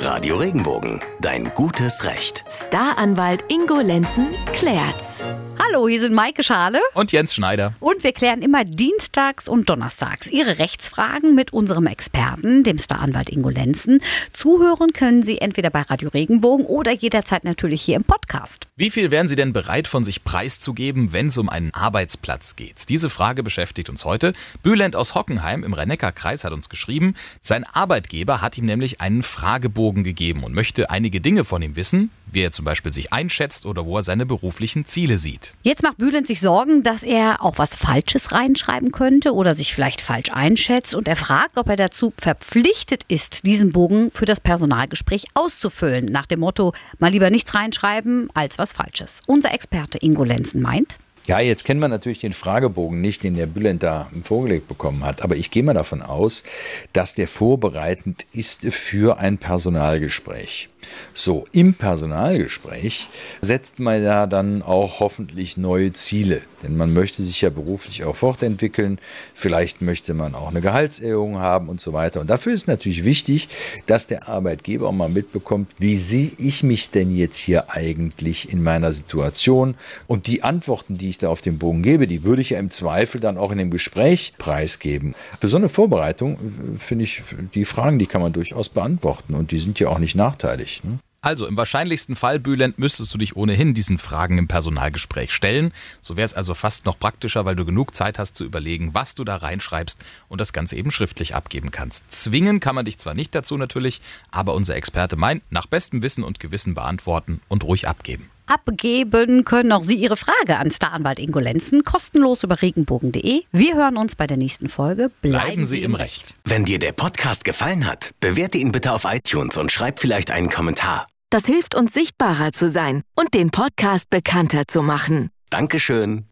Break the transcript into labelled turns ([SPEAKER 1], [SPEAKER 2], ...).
[SPEAKER 1] Radio Regenbogen, dein gutes Recht.
[SPEAKER 2] Staranwalt Ingo Lenzen klärt's.
[SPEAKER 3] Hallo, hier sind Maike Schale
[SPEAKER 4] Und Jens Schneider.
[SPEAKER 3] und wir klären immer dienstags und donnerstags Ihre Rechtsfragen mit unserem Experten, dem Staranwalt Ingo Lenzen. Zuhören können Sie entweder bei Radio Regenbogen oder jederzeit natürlich hier im Podcast.
[SPEAKER 4] Wie viel wären Sie denn bereit, von sich preiszugeben, wenn es um einen Arbeitsplatz geht? Diese Frage beschäftigt uns heute. Bülent aus Hockenheim im Rhein-Neckar-Kreis hat uns geschrieben, sein Arbeitgeber hat ihm nämlich einen Fragebogen gegeben und möchte einige Dinge von ihm wissen, wie er zum Beispiel sich einschätzt oder wo er seine beruflichen Ziele sieht.
[SPEAKER 3] Jetzt macht Bülent sich Sorgen, dass er auch was Falsches reinschreiben könnte oder sich vielleicht falsch einschätzt und er fragt, ob er dazu verpflichtet ist, diesen Bogen für das Personalgespräch auszufüllen. Nach dem Motto, mal lieber nichts reinschreiben als was Falsches. Unser Experte Ingo Lenzen meint,
[SPEAKER 5] Ja, jetzt kennen wir natürlich den Fragebogen nicht, den der Bülent da vorgelegt bekommen hat. Aber ich gehe mal davon aus, dass der vorbereitend ist für ein Personalgespräch. So, im Personalgespräch setzt man ja dann auch hoffentlich neue Ziele. Denn man möchte sich ja beruflich auch fortentwickeln. Vielleicht möchte man auch eine Gehaltserhöhung haben und so weiter. Und dafür ist natürlich wichtig, dass der Arbeitgeber auch mal mitbekommt, wie sehe ich mich denn jetzt hier eigentlich in meiner Situation? Und die Antworten, die ich da auf dem Bogen gebe, die würde ich ja im Zweifel dann auch in dem Gespräch preisgeben. Für so eine Vorbereitung äh, finde ich, die Fragen, die kann man durchaus beantworten und die sind ja auch nicht nachteilig. Ne?
[SPEAKER 4] Also im wahrscheinlichsten Fall, Bülent, müsstest du dich ohnehin diesen Fragen im Personalgespräch stellen. So wäre es also fast noch praktischer, weil du genug Zeit hast zu überlegen, was du da reinschreibst und das Ganze eben schriftlich abgeben kannst. Zwingen kann man dich zwar nicht dazu natürlich, aber unser Experte meint, nach bestem Wissen und Gewissen beantworten und ruhig abgeben.
[SPEAKER 3] Abgeben können auch Sie Ihre Frage an Staranwalt Ingo Lenzen kostenlos über regenbogen.de. Wir hören uns bei der nächsten Folge.
[SPEAKER 4] Bleiben Sie im Recht.
[SPEAKER 1] Wenn dir der Podcast gefallen hat, bewerte ihn bitte auf iTunes und schreib vielleicht einen Kommentar.
[SPEAKER 2] Das hilft uns sichtbarer zu sein und den Podcast bekannter zu machen.
[SPEAKER 1] Dankeschön.